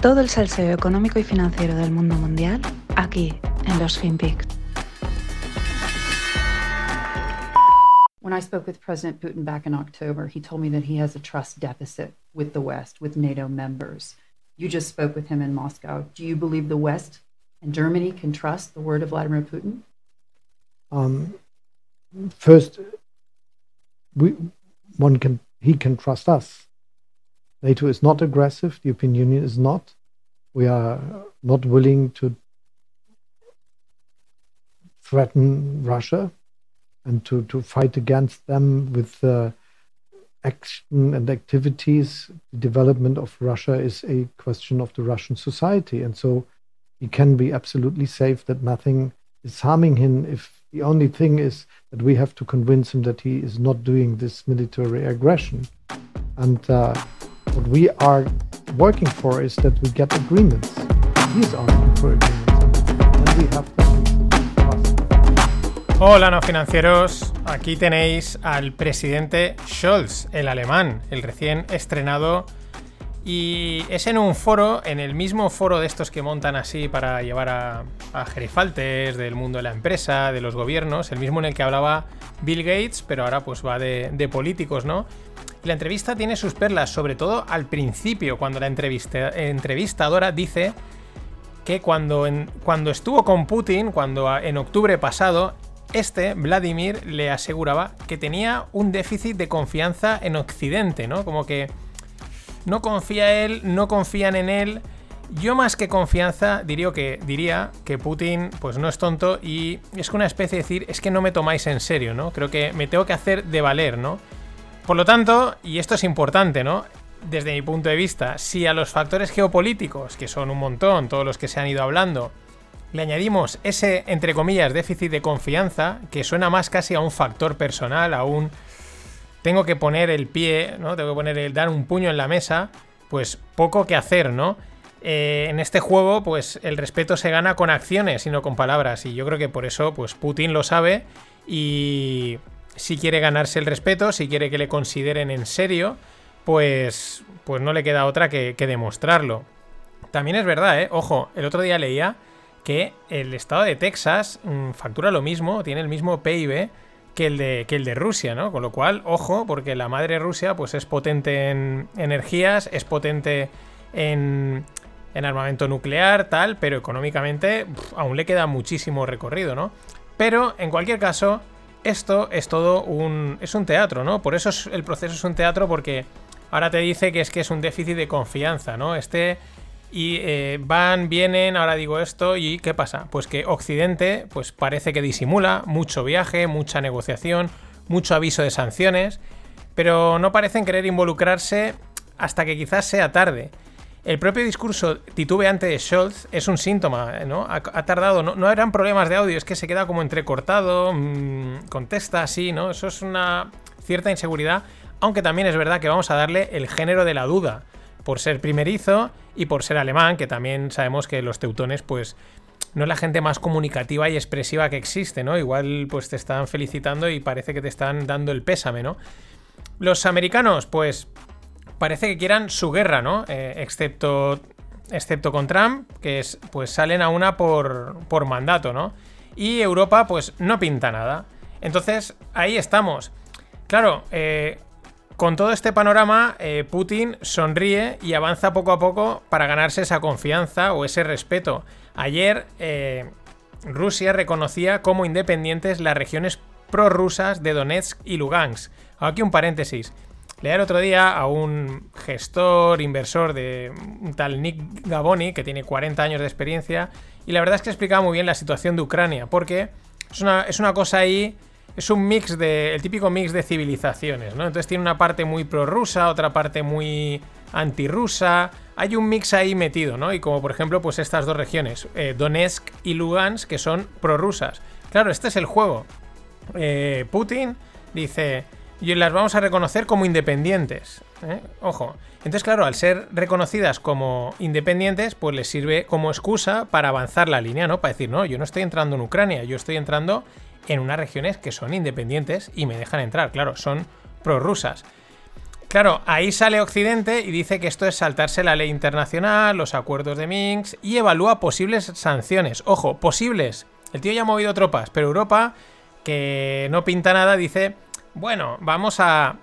Todo el salseo económico y financiero del mundo mundial aquí en los FinPix. When I spoke with President Putin back in October, he told me that he has a trust deficit with the West, with NATO members. You just spoke with him in Moscow. Do you believe the West and Germany can trust the word of Vladimir Putin? Um, first, we, one can he can trust us. NATO is not aggressive. The European Union is not. We are not willing to threaten Russia and to, to fight against them with uh, action and activities. The development of Russia is a question of the Russian society. And so he can be absolutely safe that nothing is harming him if the only thing is that we have to convince him that he is not doing this military aggression. And uh, what we are Hola, no financieros. Aquí tenéis al presidente Scholz, el alemán, el recién estrenado. Y es en un foro, en el mismo foro de estos que montan así para llevar a, a gerifaltes del mundo de la empresa, de los gobiernos, el mismo en el que hablaba Bill Gates, pero ahora pues va de, políticos, ¿no? la entrevista tiene sus perlas, sobre todo al principio, cuando la entrevista, entrevistadora dice que cuando, cuando estuvo con Putin, cuando en octubre pasado, este, Vladimir, le aseguraba que tenía un déficit de confianza en Occidente, ¿no? Como que no confía él, no confían en él. Yo más que confianza diría que, que Putin pues no es tonto y es una especie de decir, es que no me tomáis en serio, ¿no? Creo que me tengo que hacer de valer, ¿no? Por lo tanto, y esto es importante, ¿no? Desde mi punto de vista, si a los factores geopolíticos, que son un montón, todos los que se han ido hablando, le añadimos ese, entre comillas, déficit de confianza, que suena más casi a un factor personal, a un tengo que poner el pie, ¿no? Tengo que poner el dar un puño en la mesa, pues poco que hacer, ¿no? Eh, en este juego, pues el respeto se gana con acciones y no con palabras. Y yo creo que por eso, pues Putin lo sabe y si quiere ganarse el respeto, si quiere que le consideren en serio, pues, pues no le queda otra que, demostrarlo. También es verdad, ¿eh? Ojo, el otro día leía que el estado de Texas mm, factura lo mismo, tiene el mismo PIB que el, de, que el de Rusia, ¿no? Con lo cual, ojo, porque la madre Rusia pues es potente en energías, es potente en, en armamento nuclear, tal, pero económicamente aún le queda muchísimo recorrido, ¿no? Pero, en cualquier caso, esto es todo un. es un teatro, ¿no? Por eso el proceso es un teatro, porque ahora te dice que es que es un déficit de confianza, ¿no? Este. Y eh, van, vienen, ahora digo esto, ¿y qué pasa? Pues que Occidente, pues parece que disimula, mucho viaje, mucha negociación, mucho aviso de sanciones, pero no parecen querer involucrarse hasta que quizás sea tarde. El propio discurso titubeante de Scholz es un síntoma, ¿no? Ha, tardado, no, eran problemas de audio, es que se queda como entrecortado, mmm, contesta así, ¿no? Eso es una cierta inseguridad, aunque también es verdad que vamos a darle el género de la duda, por ser primerizo y por ser alemán, que también sabemos que los teutones, pues, no es la gente más comunicativa y expresiva que existe, ¿no? Igual, pues te están felicitando y parece que te están dando el pésame, ¿no? Los americanos, pues parece que quieran su guerra, ¿no? Eh, excepto, excepto con Trump, que es, pues salen a una por, por mandato, ¿no? Y Europa, pues no pinta nada. Entonces, ahí estamos. Claro, eh, con todo este panorama, eh, Putin sonríe y avanza poco a poco para ganarse esa confianza o ese respeto. Ayer, Rusia reconocía como independientes las regiones prorrusas de Donetsk y Lugansk. Aquí un paréntesis. Leí el otro día a un gestor, inversor de un tal Nick Gaboni, que tiene 40 años de experiencia, y la verdad es que explicaba muy bien la situación de Ucrania, porque es una, es una cosa ahí, es un mix de, el típico mix de civilizaciones, ¿no? Entonces tiene una parte muy prorrusa, otra parte muy antirrusa, hay un mix ahí metido, ¿no? Y como por ejemplo, pues estas dos regiones, eh, Donetsk y Lugansk, que son prorrusas. Claro, este es el juego. Eh, Putin dice, y las vamos a reconocer como independientes. ¿eh? Ojo. Entonces, claro, al ser reconocidas como independientes, pues les sirve como excusa para avanzar la línea, ¿no? Para decir, no, yo no estoy entrando en Ucrania, yo estoy entrando en unas regiones que son independientes y me dejan entrar. Claro, son prorrusas. Claro, ahí sale Occidente y dice que esto es saltarse la ley internacional, los acuerdos de Minsk y evalúa posibles sanciones. Ojo, posibles. El tío ya ha movido tropas, pero Europa, que no pinta nada, dice, bueno, vamos a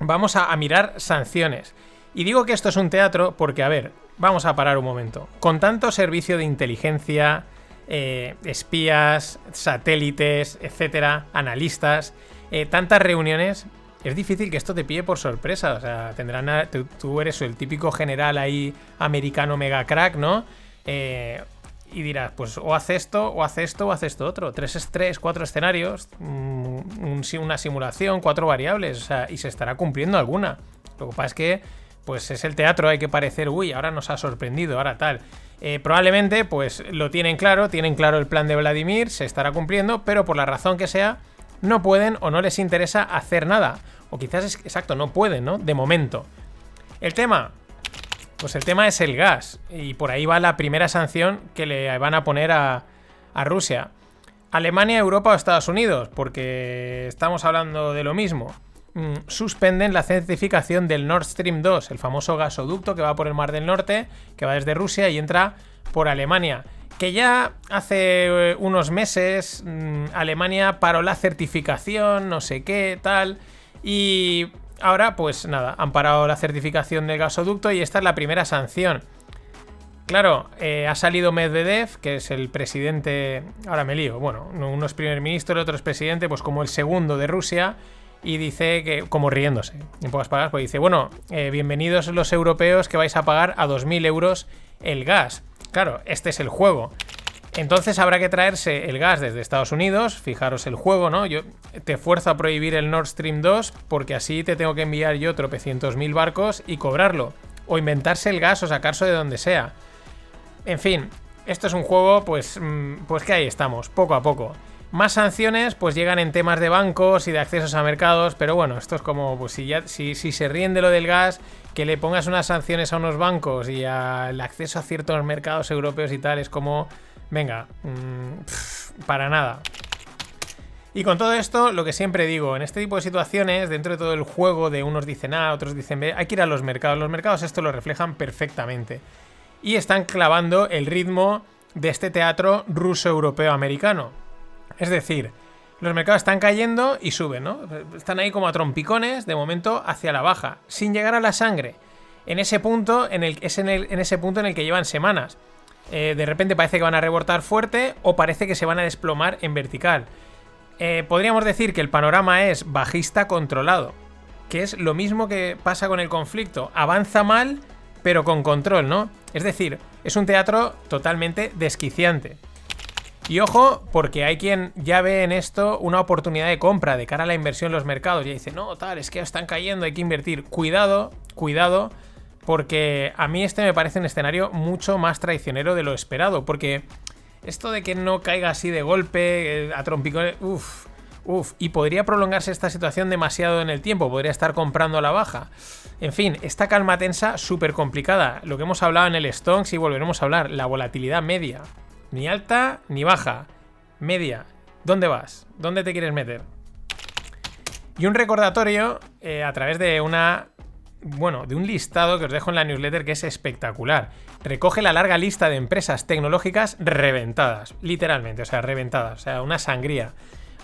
vamos a, mirar sanciones. Y digo que esto es un teatro porque, a ver, vamos a parar un momento. Con tanto servicio de inteligencia, eh, espías, satélites, etcétera, analistas, eh, tantas reuniones, es difícil que esto te pille por sorpresa. O sea, tendrán. tú, eres el típico general ahí americano mega crack, ¿no? Eh, y dirás, pues o hace esto, o hace esto, o hace esto otro. Tres, tres cuatro escenarios, mm, una simulación, cuatro variables, o sea, y se estará cumpliendo alguna. Lo que pasa es que, pues es el teatro, hay que parecer, uy, ahora nos ha sorprendido, ahora tal. Eh, probablemente, pues lo tienen claro, tienen claro el plan de Vladimir, se estará cumpliendo, pero por la razón que sea, no pueden o no les interesa hacer nada. O quizás es exacto, no pueden, ¿no? De momento. El tema, pues el tema es el gas. Y por ahí va la primera sanción que le van a poner a, Rusia. Alemania, Europa o Estados Unidos, porque estamos hablando de lo mismo. Mm, suspenden la certificación del Nord Stream 2, el famoso gasoducto que va por el Mar del Norte, que va desde Rusia y entra por Alemania. Que ya hace eh, unos meses mm, Alemania paró la certificación, no sé qué, tal. Y ahora, pues nada, han parado la certificación del gasoducto y esta es la primera sanción. Claro, eh, ha salido Medvedev, que es el presidente. Ahora me lío. Bueno, uno es primer ministro, el otro es presidente, pues como el segundo de Rusia. Y dice que, como riéndose, en pocas palabras, pues dice: Bueno, eh, bienvenidos los europeos que vais a pagar a 2.000 euros el gas. Claro, este es el juego. Entonces habrá que traerse el gas desde Estados Unidos. Fijaros el juego, ¿no? Yo te fuerzo a prohibir el Nord Stream 2 porque así te tengo que enviar yo tropecientos mil barcos y cobrarlo. O inventarse el gas o sacarse de donde sea. En fin, esto es un juego, pues, mm, pues que ahí estamos, poco a poco. Más sanciones, pues llegan en temas de bancos y de accesos a mercados, pero bueno, esto es como, pues si, ya, si, se ríen de lo del gas, que le pongas unas sanciones a unos bancos y al acceso a ciertos mercados europeos y tal, es como Venga, mm, para nada. Y con todo esto, lo que siempre digo, en este tipo de situaciones, dentro de todo el juego de unos dicen A, otros dicen B, hay que ir a los mercados. Los mercados esto lo reflejan perfectamente. Y están clavando el ritmo de este teatro ruso-europeo-americano. Es decir, los mercados están cayendo y suben, ¿no? Están ahí como a trompicones, de momento hacia la baja, sin llegar a la sangre. En ese punto, en el, es en, en ese punto en el que llevan semanas. Eh, de repente parece que van a rebotar fuerte o parece que se van a desplomar en vertical. Eh, podríamos decir que el panorama es bajista controlado, que es lo mismo que pasa con el conflicto. Avanza mal, pero con control, ¿no? Es decir, es un teatro totalmente desquiciante. Y ojo, porque hay quien ya ve en esto una oportunidad de compra de cara a la inversión en los mercados. Y dice, no, tal, es que están cayendo, hay que invertir. Cuidado, cuidado, porque a mí este me parece un escenario mucho más traicionero de lo esperado. Porque esto de que no caiga así de golpe, eh, a trompicones, uff, uff, y podría prolongarse esta situación demasiado en el tiempo, podría estar comprando a la baja. En fin, esta calma tensa súper complicada. Lo que hemos hablado en el Stonks y volveremos a hablar, la volatilidad media. Ni alta ni baja. Media. ¿Dónde vas? ¿Dónde te quieres meter? Y un recordatorio eh, a través de una bueno, de un listado que os dejo en la newsletter que es espectacular. Recoge la larga lista de empresas tecnológicas reventadas, literalmente, o sea, reventadas, o sea, una sangría,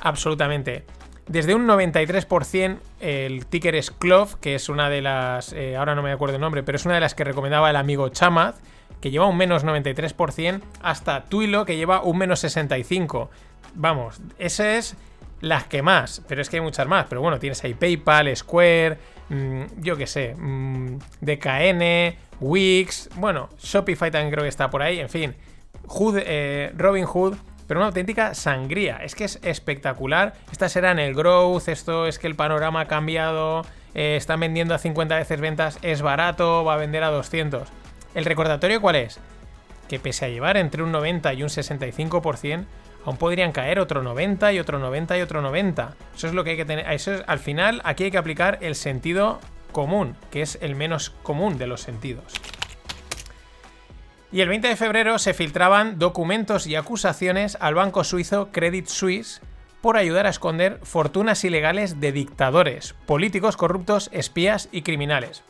absolutamente. Desde un 93%, el ticker es Clove, que es una de las, eh, ahora no me acuerdo el nombre, pero es una de las que recomendaba el amigo Chamath, que lleva un menos 93%, hasta Twilo, que lleva un menos 65%. Vamos, ese es las que más, pero es que hay muchas más. Pero bueno, tienes ahí PayPal, Square, mm, yo qué sé, mm, DKN, Wix, bueno, Shopify también creo que está por ahí, en fin, eh, Robin Hood, pero una auténtica sangría. Es que es espectacular. Estas eran el growth, esto es que el panorama ha cambiado, eh, están vendiendo a 50 veces ventas, es barato, va a vender a 200. ¿El recordatorio cuál es? Que pese a llevar entre un 90 y un 65%, aún podrían caer otro 90 y otro 90 y otro 90. Eso es lo que hay que tener. Eso es, al final, aquí hay que aplicar el sentido común, que es el menos común de los sentidos. Y el 20 de febrero se filtraban documentos y acusaciones al banco suizo Credit Suisse por ayudar a esconder fortunas ilegales de dictadores, políticos corruptos, espías y criminales.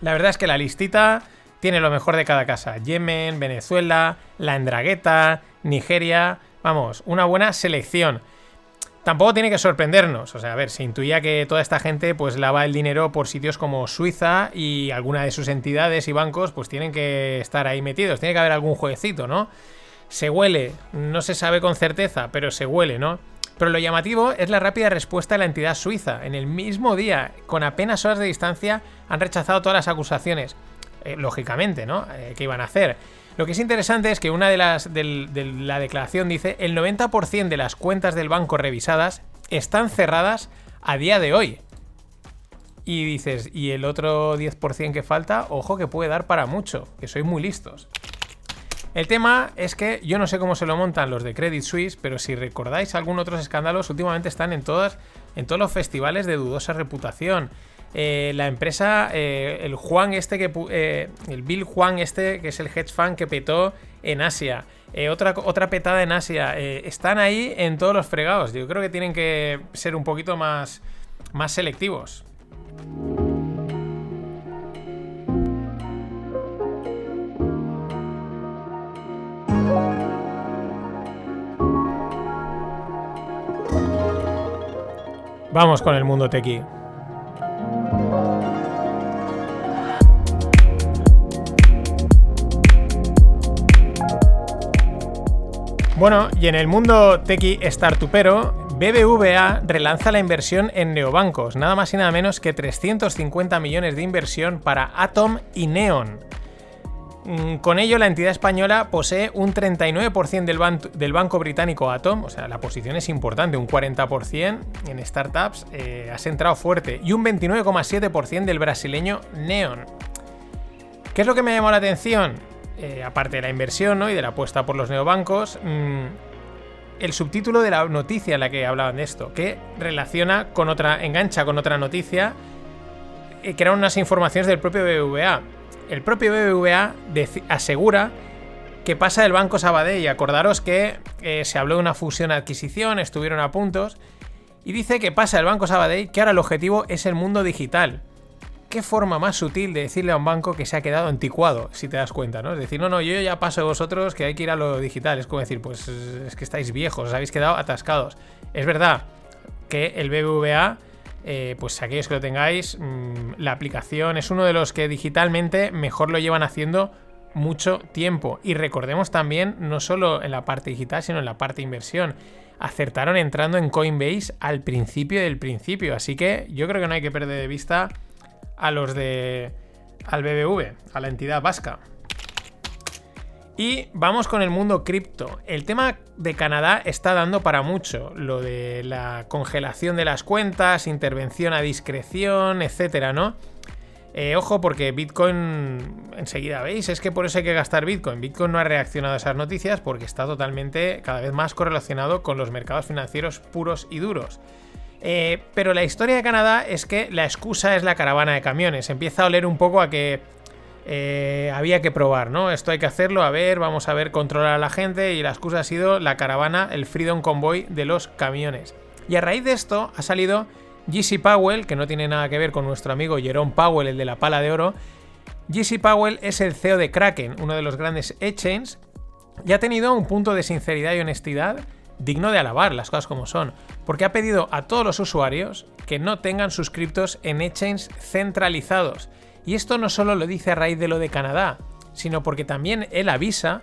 La verdad es que la listita tiene lo mejor de cada casa. Yemen, Venezuela, la Endragueta, Nigeria. Vamos, una buena selección. Tampoco tiene que sorprendernos. O sea, a ver, se intuía que toda esta gente pues lava el dinero por sitios como Suiza y alguna de sus entidades y bancos pues tienen que estar ahí metidos. Tiene que haber algún jueguecito, ¿no? Se huele, no se sabe con certeza, pero se huele, ¿no? Pero lo llamativo es la rápida respuesta de la entidad suiza. En el mismo día, con apenas horas de distancia, han rechazado todas las acusaciones. Eh, lógicamente, ¿no? Eh, ¿Qué iban a hacer? Lo que es interesante es que una de las de la declaración dice el 90% de las cuentas del banco revisadas están cerradas a día de hoy. Y dices, ¿y el otro 10% que falta? Ojo que puede dar para mucho, que sois muy listos. El tema es que yo no sé cómo se lo montan los de Credit Suisse, pero si recordáis algunos otros escándalos, últimamente están en todas, en todos los festivales de dudosa reputación. Eh, la empresa, eh, el Juan este que eh, el Bill Juan este, que es el hedge fund que petó en Asia. otra, otra petada en Asia. están ahí en todos los fregados. Yo creo que tienen que ser un poquito más, más selectivos. Vamos con el mundo tequi. Bueno, y en el mundo tequi startupero, BBVA relanza la inversión en neobancos, nada más y nada menos que 350 millones de inversión para Atom y Neon. Mm, con ello, la entidad española posee un 39% del, banco británico Atom, o sea, la posición es importante, un 40% en startups, eh, has entrado fuerte, y un 29,7% del brasileño Neon. ¿Qué es lo que me llamó la atención? Eh, aparte de la inversión y de la apuesta por los neobancos, mm, el subtítulo de la noticia en la que hablaban de esto, que relaciona con otra, engancha con otra noticia, eh, que eran unas informaciones del propio BBVA. El propio BBVA asegura que pasa del Banco Sabadell. Acordaros que eh, se habló de una fusión-adquisición, estuvieron a puntos, y dice que pasa del Banco Sabadell, que ahora el objetivo es el mundo digital qué forma más sutil de decirle a un banco que se ha quedado anticuado, si te das cuenta, ¿no? Es decir, no, no, yo ya paso de vosotros que hay que ir a lo digital. Es como decir, pues es que estáis viejos, os habéis quedado atascados. Es verdad que el BBVA, eh, pues aquellos que lo tengáis, mm, la aplicación es uno de los que digitalmente mejor lo llevan haciendo mucho tiempo. Y recordemos también, no solo en la parte digital, sino en la parte inversión. Acertaron entrando en Coinbase al principio del principio. Así que yo creo que no hay que perder de vista a los de al BBV, a la entidad vasca. Y vamos con el mundo cripto. El tema de Canadá está dando para mucho. Lo de la congelación de las cuentas, intervención a discreción, etcétera, ¿no? Eh, ojo, porque Bitcoin, enseguida veis, es que por eso hay que gastar Bitcoin. Bitcoin no ha reaccionado a esas noticias porque está totalmente, cada vez más correlacionado con los mercados financieros puros y duros. Eh, pero la historia de Canadá es que la excusa es la caravana de camiones. Empieza a oler un poco a que eh, había que probar, ¿no? Esto hay que hacerlo, a ver, vamos a ver, controlar a la gente. Y la excusa ha sido la caravana, el Freedom Convoy de los camiones. Y a raíz de esto ha salido GC Powell, que no tiene nada que ver con nuestro amigo Jerome Powell, el de la pala de oro. GC Powell es el CEO de Kraken, uno de los grandes exchanges, y ha tenido un punto de sinceridad y honestidad digno de alabar, las cosas como son, porque ha pedido a todos los usuarios que no tengan suscriptos en exchanges centralizados. Y esto no solo lo dice a raíz de lo de Canadá, sino porque también él avisa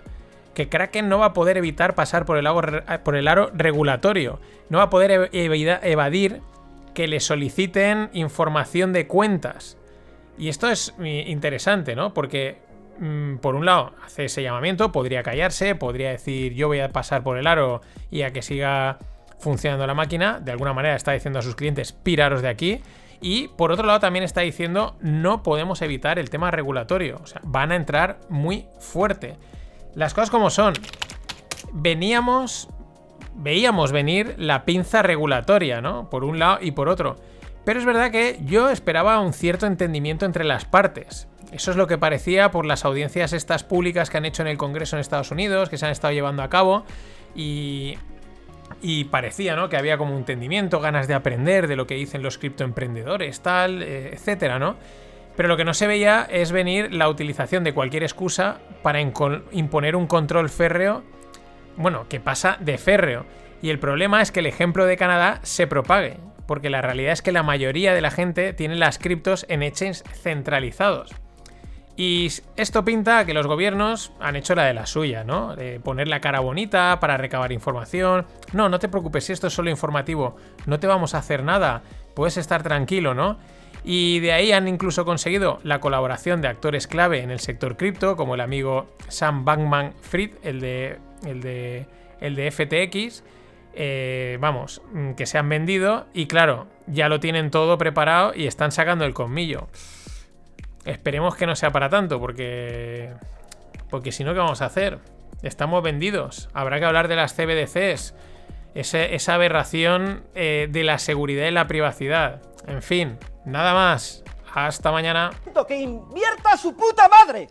que Kraken no va a poder evitar pasar por el, el aro regulatorio, no va a poder evadir que le soliciten información de cuentas. Y esto es interesante, ¿no? Porque Mm, por un lado, hace ese llamamiento, podría callarse, podría decir yo voy a pasar por el aro y a que siga funcionando la máquina, de alguna manera está diciendo a sus clientes piraros de aquí. Y por otro lado también está diciendo no podemos evitar el tema regulatorio, o sea, van a entrar muy fuerte. Las cosas como son, veníamos, veíamos venir la pinza regulatoria, ¿no? Por un lado y por otro. Pero es verdad que yo esperaba un cierto entendimiento entre las partes. Eso es lo que parecía por las audiencias estas públicas que han hecho en el Congreso en Estados Unidos, que se han estado llevando a cabo. Y, y parecía, ¿no? Que había como entendimiento, ganas de aprender de lo que dicen los criptoemprendedores, tal, eh, etcétera, ¿no? Pero lo que no se veía es venir la utilización de cualquier excusa para imponer un control férreo, bueno, que pasa de férreo. Y el problema es que el ejemplo de Canadá se propague, porque la realidad es que la mayoría de la gente tiene las criptos en exchanges centralizados. Y esto pinta que los gobiernos han hecho la de la suya, ¿no? De poner la cara bonita para recabar información. No, no te preocupes, si esto es solo informativo, no te vamos a hacer nada, puedes estar tranquilo, ¿no? Y de ahí han incluso conseguido la colaboración de actores clave en el sector cripto, como el amigo Sam Bankman Fried, el de, el de, el de FTX. Eh, vamos, mm, que se han vendido y claro, ya lo tienen todo preparado y están sacando el colmillo. Esperemos que no sea para tanto, porque. Porque si no, ¿qué vamos a hacer? Estamos vendidos. Habrá que hablar de las CBDCs. esa aberración eh, de la seguridad y la privacidad. En fin, nada más. Hasta mañana. ¡Que invierta su puta madre!